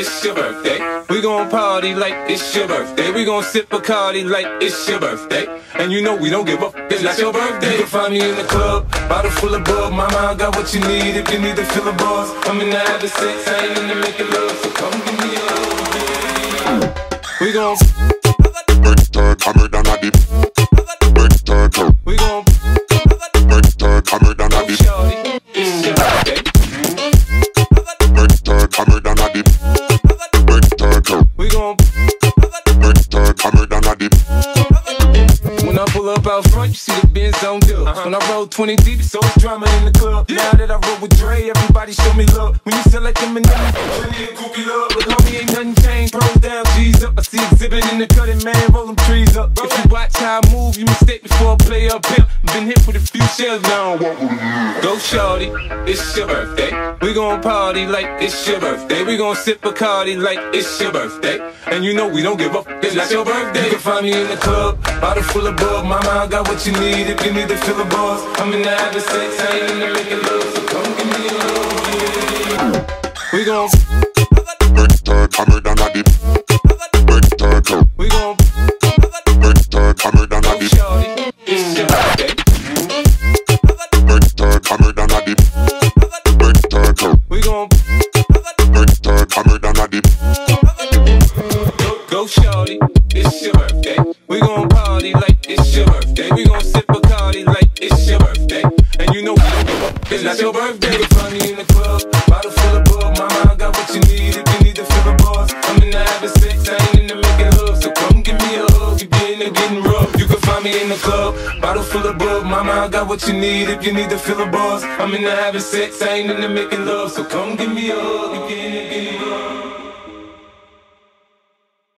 It's your birthday. We gon' party like it's your birthday. We gon' sip Bacardi like it's your birthday. And you know we don't give up, it's not your birthday. You can find me in the club, bottle full of bug. Mama, I got what you need if you need to fill a buzz. I'm in the having sex, I ain't in the making love, so come give me. We gon' When I roll 20 deep, so it's drama in the club. Now that I roll with Dre, everybody show me love. When you sell like them and them, plenty of groupie love. But homie, ain't nothing changed. Pros down, G's up. I see exhibit in the cutting, man, roll them trees up. If you watch how I move, you mistake before I play up pimp. Been hit with a few shells now. I. Go shorty, it's your birthday. We gon' party like it's your birthday. We gon' sip Bacardi like it's your birthday. And you know we don't give up, it's not your birthday. You can find me in the club, bottle full of bug. Mama, I got what you need if you need to fill a buzz. I'm in the having sex, I ain't in the making love, so come give me a. We gon' We gon' a dip. go, go shorty, it's your birthday. We gon' party like it's your birthday. We gon' sip Bacardi like it's your birthday. And you know it's not your birthday. You can find me in the club, bottle full of bug. Mama, I got what you need if you need to fill a buzz. I'm in the having sex, I ain't in the making love. So come give me a hug, you getting it getting rough. You can find me in the club, bottle full of bug. Mama, I got what you need if you need to fill a buzz. I'm in the having sex, I ain't in the making love. So come give me a hug, getting rough.